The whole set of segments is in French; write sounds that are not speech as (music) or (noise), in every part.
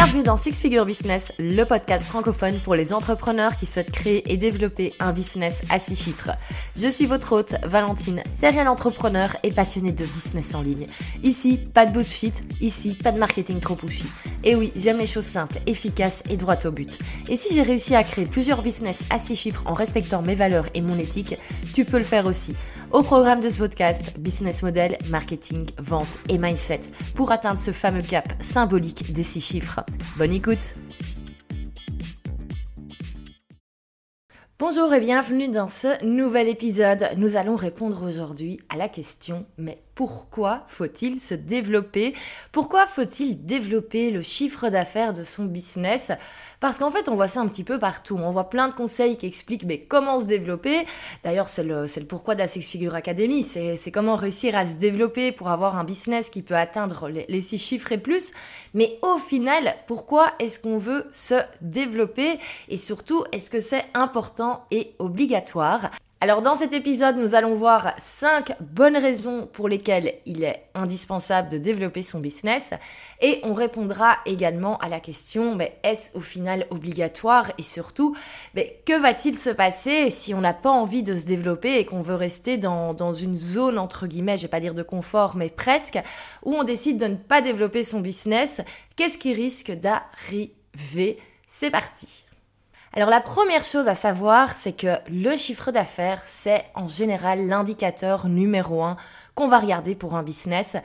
Bienvenue dans Six Figure Business, le podcast francophone pour les entrepreneurs qui souhaitent créer et développer un business à six chiffres. Je suis votre hôte, Valentine, serial entrepreneur et passionnée de business en ligne. Ici, pas de bullshit, ici, pas de marketing trop pushy. Et oui, j'aime les choses simples, efficaces et droites au but. Et si j'ai réussi à créer plusieurs business à six chiffres en respectant mes valeurs et mon éthique, tu peux le faire aussi. Au programme de ce podcast, business model, marketing, vente et mindset pour atteindre ce fameux cap symbolique des six chiffres. Bonne écoute Bonjour et bienvenue dans ce nouvel épisode. Nous allons répondre aujourd'hui à la question mais pourquoi faut-il se développer? Pourquoi faut-il développer le chiffre d'affaires de son business? Parce qu'en fait, on voit ça un petit peu partout. On voit plein de conseils qui expliquent comment se développer? D'ailleurs, c'est le, pourquoi de Figure Academy. C'est comment réussir à se développer pour avoir un business qui peut atteindre les, les six chiffres et plus. Mais au final, pourquoi est-ce qu'on veut se développer? Et surtout, est-ce que c'est important et obligatoire? Alors dans cet épisode, nous allons voir 5 bonnes raisons pour lesquelles il est indispensable de développer son business. Et on répondra également à la question mais est-ce au final obligatoire? Et surtout mais que va-t-il se passer si on n'a pas envie de se développer et qu'on veut rester dans, dans une zone entre guillemets, je vais pas dire de confort mais presque, où on décide de ne pas développer son business, qu'est-ce qui risque d'arriver? C'est parti alors la première chose à savoir, c'est que le chiffre d'affaires, c'est en général l'indicateur numéro un qu'on va regarder pour un business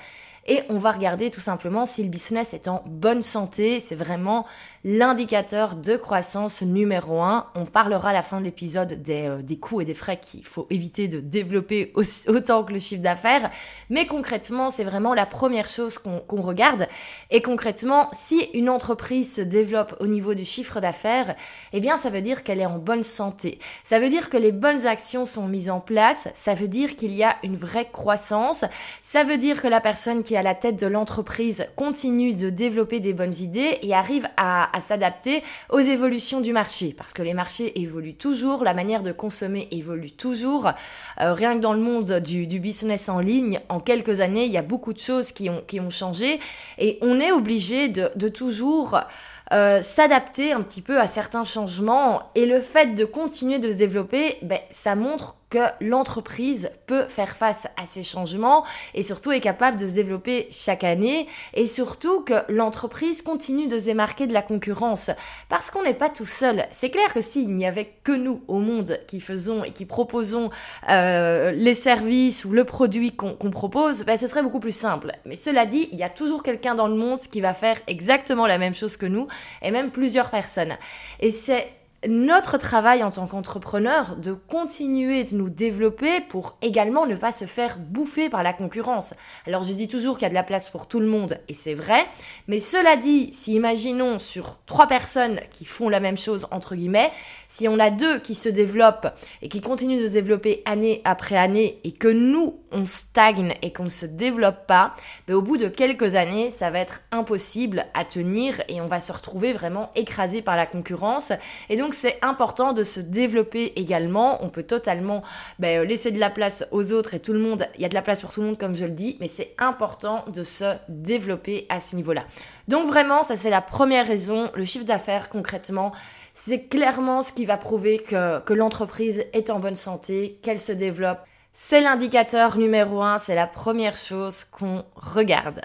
et on va regarder tout simplement si le business est en bonne santé. C'est vraiment l'indicateur de croissance numéro un. On parlera à la fin de l'épisode des, euh, des coûts et des frais qu'il faut éviter de développer (laughs) autant que le chiffre d'affaires. Mais concrètement, c'est vraiment la première chose qu'on regarde. Et concrètement, si une entreprise se développe au niveau du chiffre d'affaires, eh bien, ça veut dire qu'elle est en bonne santé. Ça veut dire que les bonnes actions sont mises en place. Ça veut dire qu'il y a une vraie croissance. Ça veut dire que la personne qui à la tête de l'entreprise continue de développer des bonnes idées et arrive à, s'adapter aux évolutions du marché. Parce que les marchés évoluent toujours, la manière de consommer évolue toujours. Euh, rien que dans le monde du, business en ligne, en quelques années, il y a beaucoup de choses qui ont, qui ont changé et on est obligé de, toujours euh, s'adapter un petit peu à certains changements et le fait de continuer de se développer, ben, ça montre que l'entreprise peut faire face à ces changements et surtout est capable de se développer chaque année et surtout que l'entreprise continue de se démarquer de la concurrence parce qu'on n'est pas tout seul. C'est clair que s'il n'y avait que nous au monde qui faisons et qui proposons euh, les services ou le produit qu'on propose, ben, ce serait beaucoup plus simple. Mais cela dit, il y a toujours quelqu'un dans le monde qui va faire exactement la même chose que nous et même plusieurs personnes. Et c'est notre travail en tant qu'entrepreneur de continuer de nous développer pour également ne pas se faire bouffer par la concurrence. Alors je dis toujours qu'il y a de la place pour tout le monde et c'est vrai, mais cela dit, si imaginons sur trois personnes qui font la même chose entre guillemets, si on a deux qui se développent et qui continuent de se développer année après année et que nous on stagne et qu'on ne se développe pas, ben, au bout de quelques années, ça va être impossible à tenir et on va se retrouver vraiment écrasé par la concurrence. Et donc c'est important de se développer également. On peut totalement ben, laisser de la place aux autres et tout le monde. Il y a de la place pour tout le monde comme je le dis, mais c'est important de se développer à ce niveau-là. Donc vraiment, ça c'est la première raison. Le chiffre d'affaires concrètement, c'est clairement ce qui va prouver que, que l'entreprise est en bonne santé, qu'elle se développe. C'est l'indicateur numéro un, c'est la première chose qu'on regarde.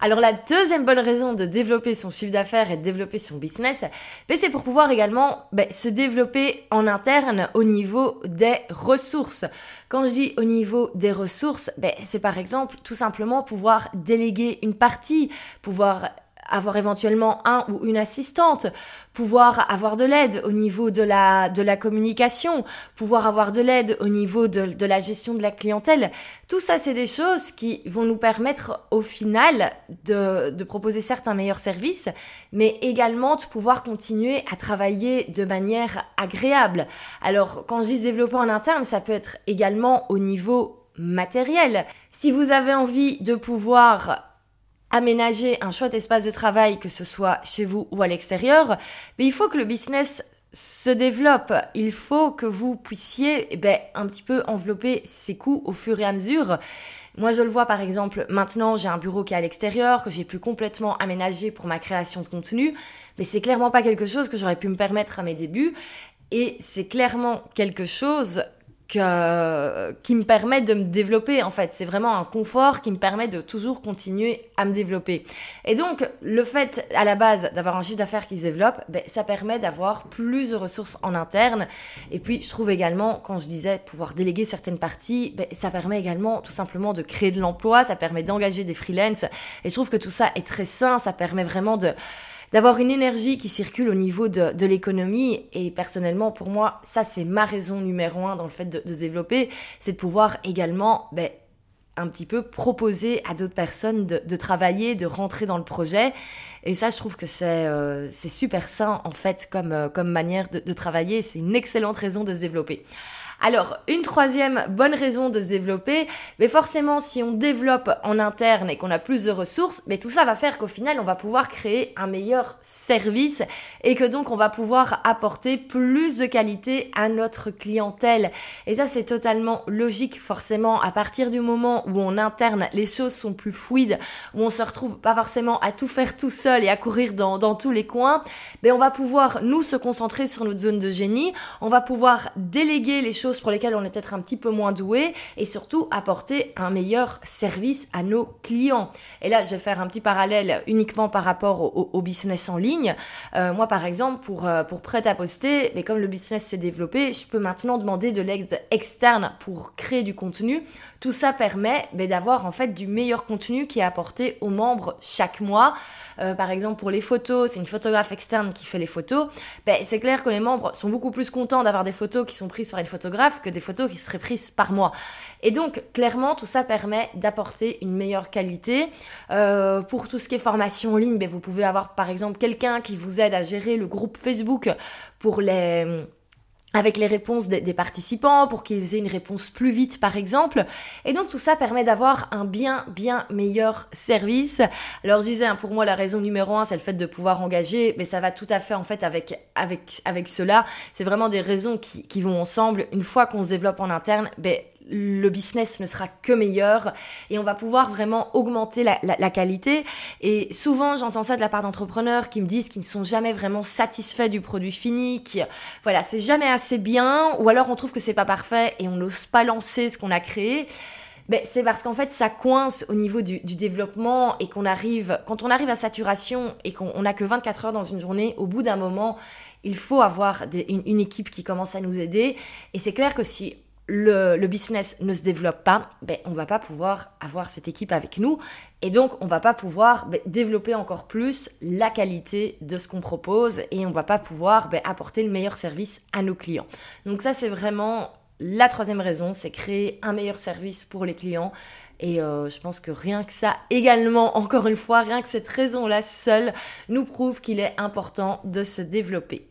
Alors la deuxième bonne raison de développer son chiffre d'affaires et de développer son business, ben, c'est pour pouvoir également ben, se développer en interne au niveau des ressources. Quand je dis au niveau des ressources, ben, c'est par exemple tout simplement pouvoir déléguer une partie, pouvoir avoir éventuellement un ou une assistante, pouvoir avoir de l'aide au niveau de la, de la communication, pouvoir avoir de l'aide au niveau de, de la gestion de la clientèle. Tout ça, c'est des choses qui vont nous permettre au final de, de proposer certains meilleurs services, mais également de pouvoir continuer à travailler de manière agréable. Alors, quand je dis développer en interne, ça peut être également au niveau matériel. Si vous avez envie de pouvoir aménager un chouette espace de travail, que ce soit chez vous ou à l'extérieur, mais il faut que le business se développe, il faut que vous puissiez eh ben, un petit peu envelopper ces coûts au fur et à mesure. Moi, je le vois par exemple, maintenant j'ai un bureau qui est à l'extérieur, que j'ai pu complètement aménager pour ma création de contenu, mais c'est clairement pas quelque chose que j'aurais pu me permettre à mes débuts. Et c'est clairement quelque chose que, qui me permet de me développer en fait. C'est vraiment un confort qui me permet de toujours continuer à me développer. Et donc le fait à la base d'avoir un chiffre d'affaires qui se développe, ben, ça permet d'avoir plus de ressources en interne. Et puis je trouve également, quand je disais pouvoir déléguer certaines parties, ben, ça permet également tout simplement de créer de l'emploi, ça permet d'engager des freelances. Et je trouve que tout ça est très sain, ça permet vraiment de d'avoir une énergie qui circule au niveau de, de l'économie. Et personnellement, pour moi, ça, c'est ma raison numéro un dans le fait de, se développer, c'est de pouvoir également ben, un petit peu proposer à d'autres personnes de, de, travailler, de rentrer dans le projet. Et ça, je trouve que c'est euh, super sain, en fait, comme, euh, comme manière de, de travailler. C'est une excellente raison de se développer. Alors, une troisième bonne raison de se développer, mais forcément, si on développe en interne et qu'on a plus de ressources, mais tout ça va faire qu'au final, on va pouvoir créer un meilleur service et que donc on va pouvoir apporter plus de qualité à notre clientèle. Et ça, c'est totalement logique, forcément, à partir du moment où on interne, les choses sont plus fluides, où on se retrouve pas forcément à tout faire tout seul et à courir dans, dans tous les coins, mais on va pouvoir, nous, se concentrer sur notre zone de génie, on va pouvoir déléguer les choses pour lesquelles on est peut-être un petit peu moins doué et surtout apporter un meilleur service à nos clients. Et là, je vais faire un petit parallèle uniquement par rapport au, business en ligne. Euh, moi, par exemple, pour, euh, pour prêt à poster, mais comme le business s'est développé, je peux maintenant demander de l'aide externe pour créer du contenu. Tout ça permet mais d'avoir en fait du meilleur contenu qui est apporté aux membres chaque mois. Euh, par exemple, pour les photos, c'est une photographe externe qui fait les photos. Ben, c'est clair que les membres sont beaucoup plus contents d'avoir des photos qui sont prises par une photographe que des photos qui seraient prises par moi. Et donc, clairement, tout ça permet d'apporter une meilleure qualité. Euh, pour tout ce qui est formation en ligne, ben, vous pouvez avoir par exemple quelqu'un qui vous aide à gérer le groupe Facebook pour les avec les réponses des, participants pour qu'ils aient une réponse plus vite par exemple. Et donc tout ça permet d'avoir un bien bien meilleur service. Alors je disais hein, pour moi la raison numéro un c'est le fait de pouvoir engager, mais ça va tout à fait en fait avec avec avec cela. C'est vraiment des raisons qui, qui vont ensemble. Une fois qu'on se développe en interne, ben le business ne sera que meilleur et on va pouvoir vraiment augmenter la, qualité. Et souvent, j'entends ça de la part d'entrepreneurs qui me disent qu'ils ne sont jamais vraiment satisfaits du produit fini, qui, voilà, c'est jamais assez bien, ou alors on trouve que c'est pas parfait et on n'ose pas lancer ce qu'on a créé. Ben, c'est parce qu'en fait, ça coince au niveau du, développement et qu'on arrive, quand on arrive à saturation et qu'on n'a que 24 heures dans une journée, au bout d'un moment, il faut avoir une, équipe qui commence à nous aider. Et c'est clair que si le, business ne se développe pas, ben, on va pas pouvoir avoir cette équipe avec nous et donc on va pas pouvoir ben, développer encore plus la qualité de ce qu'on propose et on va pas pouvoir ben, apporter le meilleur service à nos clients. Donc ça c'est vraiment la troisième raison, c'est créer un meilleur service pour les clients. Et euh, je pense que rien que ça, également, encore une fois, rien que cette raison-là seule, nous prouve qu'il est important de se développer.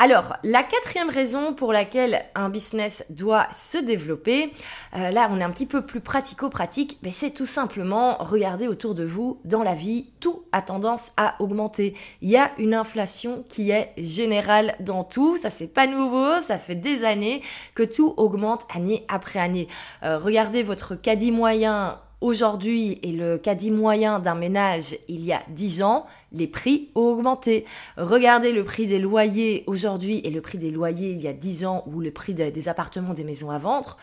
Alors, la quatrième raison pour laquelle un business doit se développer, euh, là on est un petit peu plus pratico-pratique, mais c'est tout simplement regarder autour de vous, dans la vie, tout a tendance à augmenter. Il y a une inflation qui est générale dans tout, ça c'est pas nouveau, ça fait des années que tout augmente année après année. Euh, regardez votre caddie moyen aujourd'hui et le caddie moyen d'un ménage il y a 10 ans, les prix ont augmenté. Regardez le prix des loyers aujourd'hui et le prix des loyers il y a 10 ans ou le prix des, appartements, des maisons à vendre.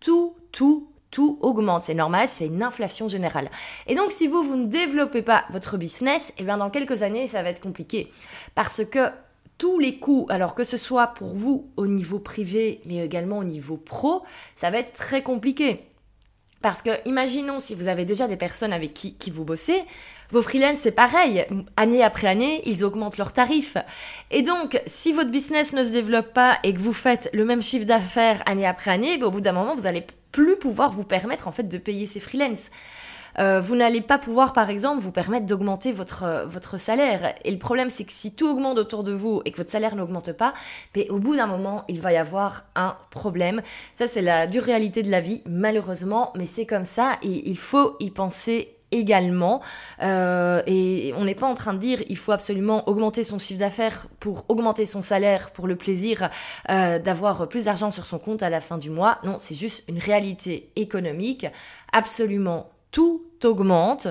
Tout, tout, tout augmente. C'est normal, c'est une inflation générale. Et donc, si vous, vous ne développez pas votre business, eh bien dans quelques années, ça va être compliqué. Parce que tous les coûts, alors que ce soit pour vous au niveau privé, mais également au niveau pro, ça va être très compliqué. Parce que imaginons si vous avez déjà des personnes avec qui, qui vous bossez, vos freelances c'est pareil, année après année, ils augmentent leurs tarifs. Et donc, si votre business ne se développe pas et que vous faites le même chiffre d'affaires année après année, ben, au bout d'un moment, vous allez plus pouvoir vous permettre en fait de payer ces freelances. Euh, vous n'allez pas pouvoir, par exemple, vous permettre d'augmenter votre, euh, votre salaire. Et le problème, c'est que si tout augmente autour de vous et que votre salaire n'augmente pas, mais au bout d'un moment, il va y avoir un problème. Ça, c'est la dure réalité de la vie, malheureusement, mais c'est comme ça et il faut y penser également. Euh, et on n'est pas en train de dire il faut absolument augmenter son chiffre d'affaires pour augmenter son salaire, pour le plaisir euh, d'avoir plus d'argent sur son compte à la fin du mois. Non, c'est juste une réalité économique. Absolument tout augmente.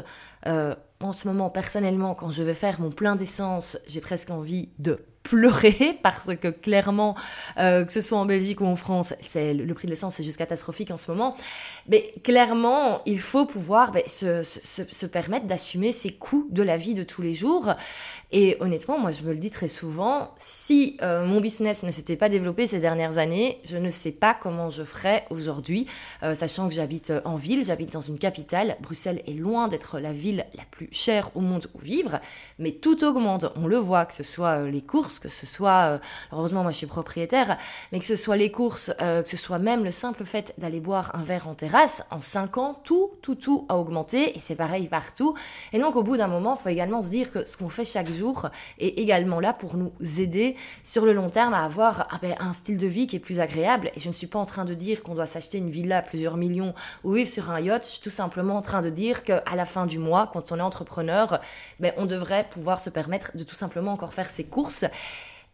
Euh, en ce moment, personnellement, quand je vais faire mon plein d'essence, j'ai presque envie de pleurer (laughs) parce que clairement, euh, que ce soit en Belgique ou en France, c'est le prix de l'essence c'est juste catastrophique en ce moment. Mais clairement, il faut pouvoir ben, se, se, permettre d'assumer ces coûts de la vie de tous les jours. Et honnêtement, moi, je me le dis très souvent, si euh, mon business ne s'était pas développé ces dernières années, je ne sais pas comment je ferais aujourd'hui, euh, sachant que j'habite en ville, j'habite dans une capitale. Bruxelles est loin d'être la ville la plus chère au monde où vivre, mais tout augmente. On le voit, que ce soit les que ce soit, euh, heureusement moi je suis propriétaire, mais que ce soit les courses, euh, que ce soit même le simple fait d'aller boire un verre en terrasse, en 5 ans, tout, tout, tout a augmenté et c'est pareil partout. Et donc au bout d'un moment, il faut également se dire que ce qu'on fait chaque jour est également là pour nous aider sur le long terme à avoir ah ben, un style de vie qui est plus agréable. Et je ne suis pas en train de dire qu'on doit s'acheter une villa à plusieurs millions ou vivre sur un yacht, je suis tout simplement en train de dire qu'à la fin du mois, quand on est entrepreneur, ben, on devrait pouvoir se permettre de tout simplement encore faire ses courses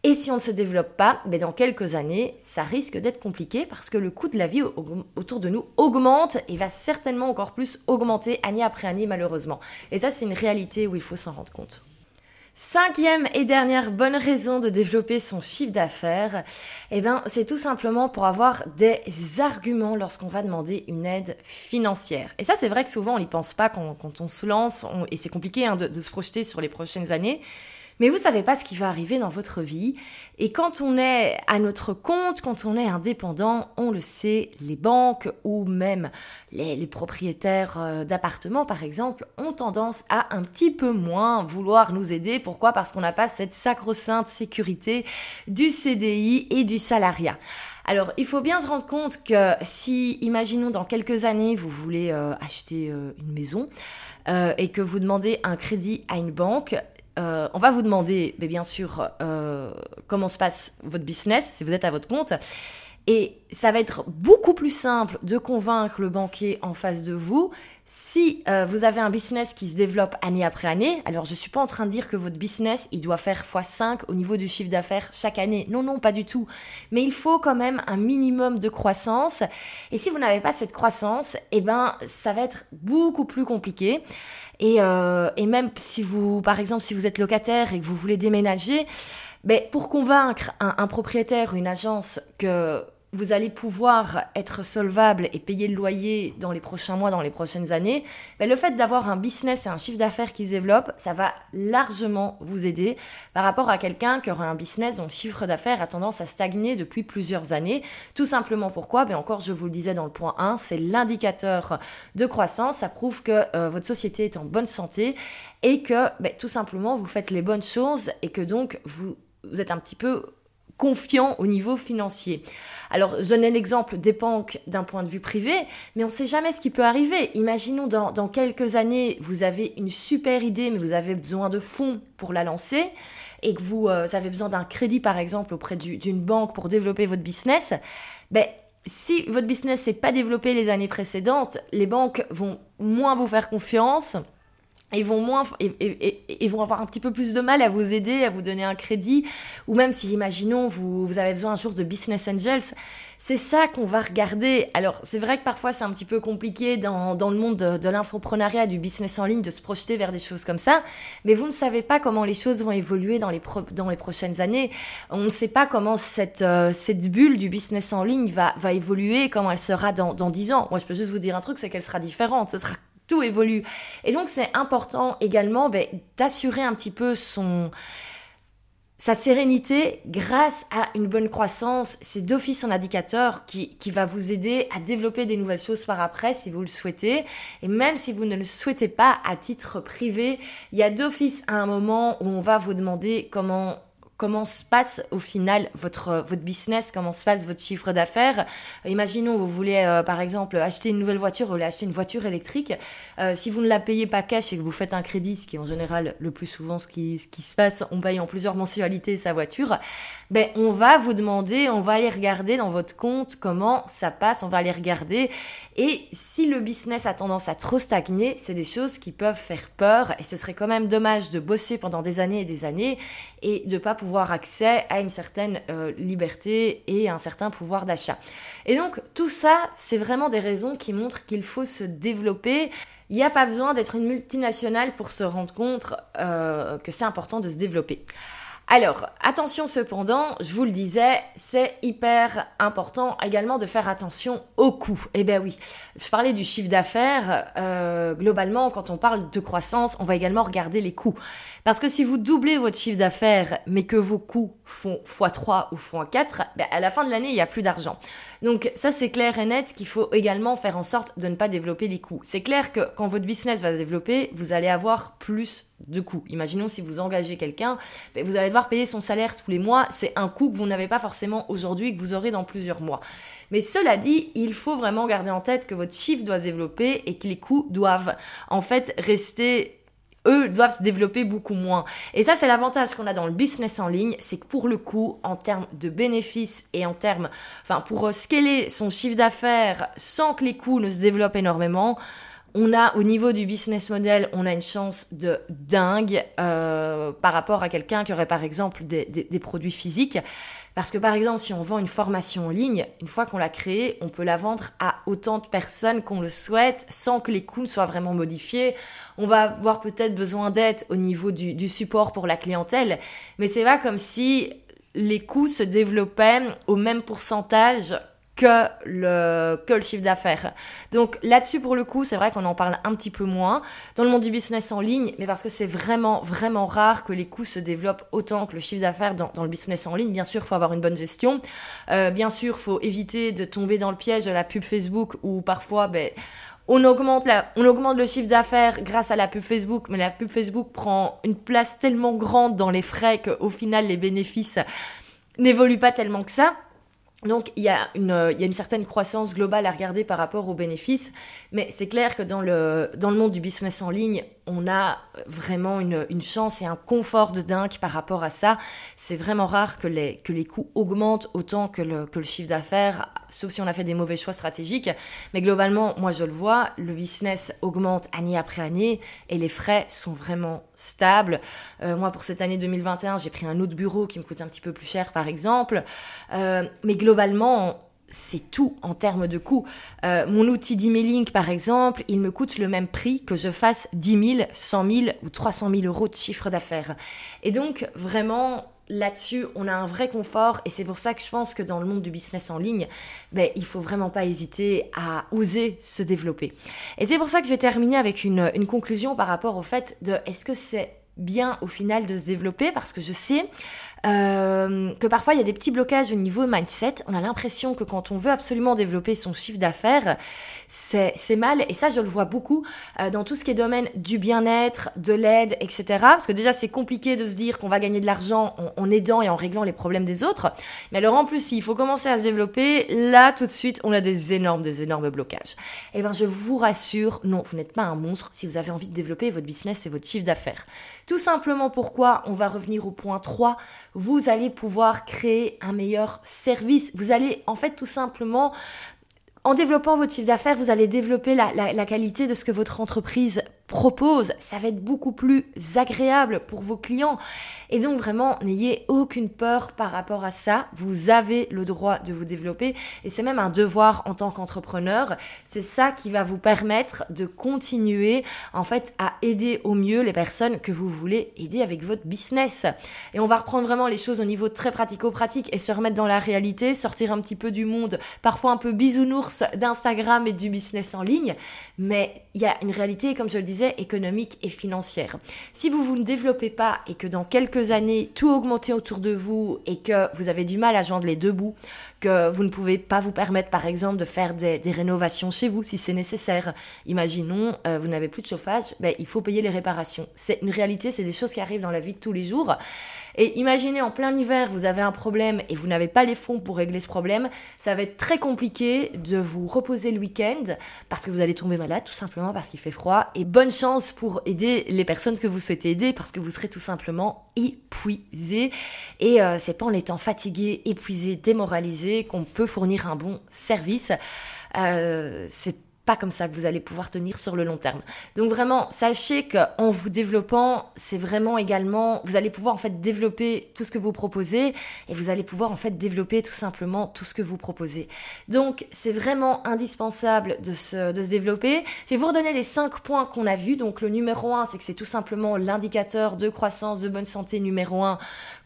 et si on ne se développe pas, mais dans quelques années, ça risque d'être compliqué parce que le coût de la vie autour de nous augmente et va certainement encore plus augmenter année après année malheureusement. Et ça, c'est une réalité où il faut s'en rendre compte. Cinquième et dernière bonne raison de développer son chiffre d'affaires, eh ben, c'est tout simplement pour avoir des arguments lorsqu'on va demander une aide financière. Et ça, c'est vrai que souvent on n'y pense pas quand, on se lance, et c'est compliqué hein, de se projeter sur les prochaines années. Mais vous savez pas ce qui va arriver dans votre vie. Et quand on est à notre compte, quand on est indépendant, on le sait, les banques ou même les, propriétaires euh, d'appartements, par exemple, ont tendance à un petit peu moins vouloir nous aider. Pourquoi? Parce qu'on n'a pas cette sacro-sainte sécurité du CDI et du salariat. Alors, il faut bien se rendre compte que si, imaginons, dans quelques années, vous voulez euh, acheter euh, une maison et que vous demandez un crédit à une banque, euh, on va vous demander, mais bien sûr, euh, comment se passe votre business si vous êtes à votre compte. Et ça va être beaucoup plus simple de convaincre le banquier en face de vous si euh, vous avez un business qui se développe année après année. Alors je suis pas en train de dire que votre business il doit faire x5 au niveau du chiffre d'affaires chaque année. Non non pas du tout. Mais il faut quand même un minimum de croissance. Et si vous n'avez pas cette croissance, eh ben ça va être beaucoup plus compliqué. Et, euh, et même si vous, par exemple, si vous êtes locataire et que vous voulez déménager, ben, pour convaincre un, un propriétaire ou une agence que vous allez pouvoir être solvable et payer le loyer dans les prochains mois, dans les prochaines années, ben le fait d'avoir un business et un chiffre d'affaires qui se développe, ça va largement vous aider par rapport à quelqu'un qui aura un business dont le chiffre d'affaires a tendance à stagner depuis plusieurs années. Tout simplement pourquoi? Ben Encore, je vous le disais dans le point 1, c'est l'indicateur de croissance. Ça prouve que euh, votre société est en bonne santé et que ben, tout simplement vous faites les bonnes choses et que donc vous êtes un petit peu confiant au niveau financier. Alors, je donne l'exemple des banques d'un point de vue privé, mais on ne sait jamais ce qui peut arriver. Imaginons dans, dans, quelques années, vous avez une super idée, mais vous avez besoin de fonds pour la lancer, et que vous, euh, avez besoin d'un crédit, par exemple, auprès d'une banque pour développer votre business. Ben, si votre business n'est pas développé les années précédentes, les banques vont moins vous faire confiance ils vont moins et, vont avoir un petit peu plus de mal à vous aider, à vous donner un crédit, ou même si, imaginons, vous, avez besoin un jour de business angels, c'est ça qu'on va regarder. Alors, c'est vrai que parfois c'est un petit peu compliqué dans, le monde de, de l'infoprenariat, du business en ligne, de se projeter vers des choses comme ça, mais vous ne savez pas comment les choses vont évoluer dans les, prochaines années. On ne sait pas comment cette, euh, bulle du business en ligne va, va évoluer, comment elle sera dans, dans 10 ans. Moi, je peux juste vous dire un truc, c'est qu'elle sera différente. Ce sera tout évolue. Et donc c'est important également ben, d'assurer un petit peu son sa sérénité grâce à une bonne croissance. C'est d'office un indicateur qui, qui va vous aider à développer des nouvelles choses par après si vous le souhaitez. Et même si vous ne le souhaitez pas à titre privé, il y a d'office un moment où on va vous demander comment comment se passe au final votre, votre business, comment se passe votre chiffre d'affaires. Imaginons, vous voulez euh, par exemple acheter une nouvelle voiture, vous voulez acheter une voiture électrique. Euh, si vous ne la payez pas cash et que vous faites un crédit, ce qui est en général le plus souvent ce qui, ce qui se passe, on paye en plusieurs mensualités sa voiture, ben, on va vous demander, on va aller regarder dans votre compte comment ça passe, on va aller regarder. Et si le business a tendance à trop stagner, c'est des choses qui peuvent faire peur et ce serait quand même dommage de bosser pendant des années et des années et de pas pouvoir accès à une certaine euh, liberté et un certain pouvoir d'achat. Et donc tout ça, c'est vraiment des raisons qui montrent qu'il faut se développer. Il n'y a pas besoin d'être une multinationale pour se rendre compte euh, que c'est important de se développer. Alors, attention cependant, je vous le disais, c'est hyper important également de faire attention aux coûts. Eh bien oui, je parlais du chiffre d'affaires. Euh, globalement, quand on parle de croissance, on va également regarder les coûts. Parce que si vous doublez votre chiffre d'affaires, mais que vos coûts font x3 ou x4, ben à la fin de l'année, il n'y a plus d'argent. Donc ça, c'est clair et net qu'il faut également faire en sorte de ne pas développer les coûts. C'est clair que quand votre business va se développer, vous allez avoir plus de coûts. Imaginons si vous engagez quelqu'un, ben, vous allez devoir payer son salaire tous les mois. C'est un coût que vous n'avez pas forcément aujourd'hui et que vous aurez dans plusieurs mois. Mais cela dit, il faut vraiment garder en tête que votre chiffre doit se développer et que les coûts doivent en fait rester eux doivent se développer beaucoup moins. Et ça, c'est l'avantage qu'on a dans le business en ligne, c'est que pour le coup, en termes de bénéfices et en termes, enfin, pour scaler son chiffre d'affaires sans que les coûts ne se développent énormément, on a au niveau du business model, on a une chance de dingue euh, par rapport à quelqu'un qui aurait par exemple des, produits physiques. Parce que par exemple, si on vend une formation en ligne, une fois qu'on l'a créée, on peut la vendre à autant de personnes qu'on le souhaite sans que les coûts ne soient vraiment modifiés. On va avoir peut-être besoin d'aide au niveau du, du support pour la clientèle, mais c'est pas comme si les coûts se développaient au même pourcentage que le, que le chiffre d'affaires. Donc là-dessus, pour le coup, c'est vrai qu'on en parle un petit peu moins dans le monde du business en ligne, mais parce que c'est vraiment, vraiment rare que les coûts se développent autant que le chiffre d'affaires dans, dans, le business en ligne. Bien sûr, il faut avoir une bonne gestion. Euh, bien sûr, faut éviter de tomber dans le piège de la pub Facebook où parfois, ben, on augmente, la, on augmente le chiffre d'affaires grâce à la pub Facebook, mais la pub Facebook prend une place tellement grande dans les frais qu'au final, les bénéfices n'évoluent pas tellement que ça. Donc il y, a une, il y a une certaine croissance globale à regarder par rapport aux bénéfices, mais c'est clair que dans le, dans le monde du business en ligne, on a vraiment une, chance et un confort de dingue par rapport à ça. C'est vraiment rare que les, que les coûts augmentent autant que le, que le chiffre d'affaires, sauf si on a fait des mauvais choix stratégiques. Mais globalement, moi je le vois, le business augmente année après année et les frais sont vraiment stables. Euh, moi pour cette année 2021, j'ai pris un autre bureau qui me coûte un petit peu plus cher par exemple. Euh, mais globalement, c'est tout en termes de coûts. Euh, mon outil d'emailing, par exemple, il me coûte le même prix que je fasse 10 000, 100 000 ou 300 000 euros de chiffre d'affaires. Et donc, vraiment, là-dessus, on a un vrai confort et c'est pour ça que je pense que dans le monde du business en ligne, ben, il faut vraiment pas hésiter à oser se développer. Et c'est pour ça que je vais terminer avec une conclusion par rapport au fait de est-ce que c'est bien au final de se développer? Parce que je sais euh, que parfois il y a des petits blocages au niveau mindset. On a l'impression que quand on veut absolument développer son chiffre d'affaires, c'est mal. Et ça, je le vois beaucoup euh, dans tout ce qui est domaine du bien-être, de l'aide, etc. Parce que déjà, c'est compliqué de se dire qu'on va gagner de l'argent en, en, aidant et en réglant les problèmes des autres. Mais alors en plus, s'il faut commencer à se développer, là, tout de suite, on a des énormes, des énormes blocages. Eh ben, je vous rassure, non, vous n'êtes pas un monstre si vous avez envie de développer votre business et votre chiffre d'affaires. Tout simplement pourquoi on va revenir au point 3 vous allez pouvoir créer un meilleur service. Vous allez en fait tout simplement en développant votre chiffre d'affaires, vous allez développer la, la, qualité de ce que votre entreprise propose, ça va être beaucoup plus agréable pour vos clients. Et donc vraiment, n'ayez aucune peur par rapport à ça. Vous avez le droit de vous développer et c'est même un devoir en tant qu'entrepreneur. C'est ça qui va vous permettre de continuer en fait à aider au mieux les personnes que vous voulez aider avec votre business. Et on va reprendre vraiment les choses au niveau très pratico-pratique et se remettre dans la réalité, sortir un petit peu du monde parfois un peu bisounours d'Instagram et du business en ligne. Mais il y a une réalité, comme je le disais, économique et financière. Si vous vous ne développez pas et que dans quelques années tout augmente autour de vous et que vous avez du mal à joindre les deux bouts, que vous ne pouvez pas vous permettre, par exemple, de faire des, rénovations chez vous si c'est nécessaire. Imaginons, euh, vous n'avez plus de chauffage, ben, il faut payer les réparations. C'est une réalité, c'est des choses qui arrivent dans la vie de tous les jours. Et imaginez en plein hiver, vous avez un problème et vous n'avez pas les fonds pour régler ce problème, ça va être très compliqué de vous reposer le week-end parce que vous allez tomber malade tout simplement parce qu'il fait froid. Et bonne chance pour aider les personnes que vous souhaitez aider parce que vous serez tout simplement épuisé. Et euh, c'est pas en étant fatigué, épuisé, démoralisé qu'on peut fournir un bon service. Euh, pas comme ça que vous allez pouvoir tenir sur le long terme. Donc vraiment, sachez qu'en vous développant, c'est vraiment également, vous allez pouvoir en fait développer tout ce que vous proposez et vous allez pouvoir en fait développer tout simplement tout ce que vous proposez. Donc c'est vraiment indispensable de se, de se développer. Je vais vous redonner les cinq points qu'on a vus. Donc le numéro un, c'est que c'est tout simplement l'indicateur de croissance, de bonne santé numéro un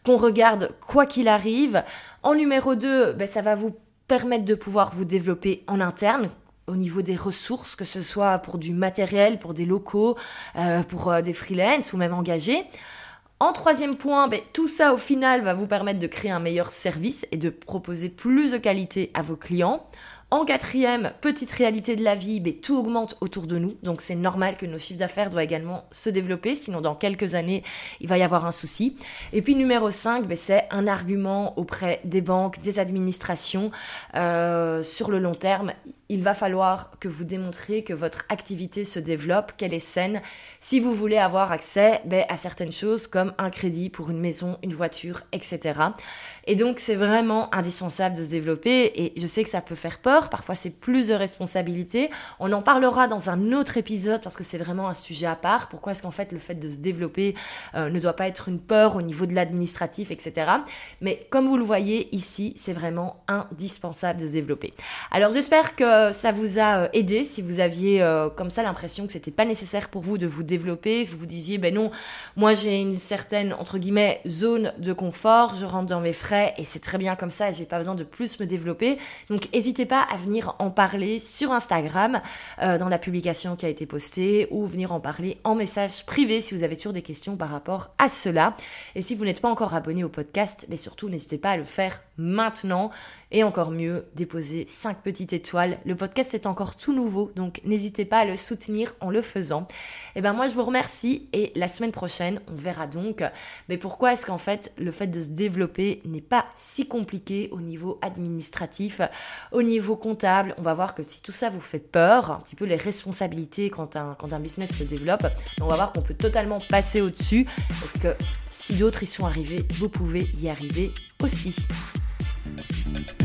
qu'on regarde quoi qu'il arrive. En numéro 2, ben, ça va vous permettre de pouvoir vous développer en interne, au niveau des ressources, que ce soit pour du matériel, pour des locaux, euh, pour euh, des freelance ou même engagés. En troisième point, ben, tout ça au final va vous permettre de créer un meilleur service et de proposer plus de qualité à vos clients. En quatrième, petite réalité de la vie, ben, tout augmente autour de nous, donc c'est normal que nos chiffres d'affaires doivent également se développer, sinon dans quelques années, il va y avoir un souci. Et puis numéro 5, ben, c'est un argument auprès des banques, des administrations. Euh, sur le long terme, il va falloir que vous démontriez que votre activité se développe, qu'elle est saine, si vous voulez avoir accès ben, à certaines choses comme un crédit pour une maison, une voiture, etc. Et donc c'est vraiment indispensable de se développer et je sais que ça peut faire peur, parfois c'est plus de responsabilité. On en parlera dans un autre épisode parce que c'est vraiment un sujet à part. Pourquoi est-ce qu'en fait le fait de se développer euh, ne doit pas être une peur au niveau de l'administratif, etc. Mais comme vous le voyez ici, c'est vraiment indispensable de se développer. Alors j'espère que ça vous a euh, aidé si vous aviez euh, comme ça l'impression que c'était pas nécessaire pour vous de vous développer, si vous disiez ben non, moi j'ai une certaine entre guillemets zone de confort, je rentre dans mes frais et c'est très bien comme ça et j'ai pas besoin de plus me développer. Donc n'hésitez pas à venir en parler sur Instagram euh, dans la publication qui a été postée ou venir en parler en message privé si vous avez toujours des questions par rapport à cela. Et si vous n'êtes pas encore abonné au podcast, mais surtout n'hésitez pas à le faire maintenant et encore mieux, déposer 5 petites étoiles. Le podcast est encore tout nouveau, donc n'hésitez pas à le soutenir en le faisant. Et eh ben moi je vous remercie et la semaine prochaine, on verra donc mais pourquoi est-ce qu'en fait le fait de se développer n'est pas si compliqué au niveau administratif, au niveau comptable? On va voir que si tout ça vous fait peur, un petit peu les responsabilités quand un, quand un business se développe, on va voir qu'on peut totalement passer au-dessus et que si d'autres y sont arrivés, vous pouvez y arriver aussi. Thank you.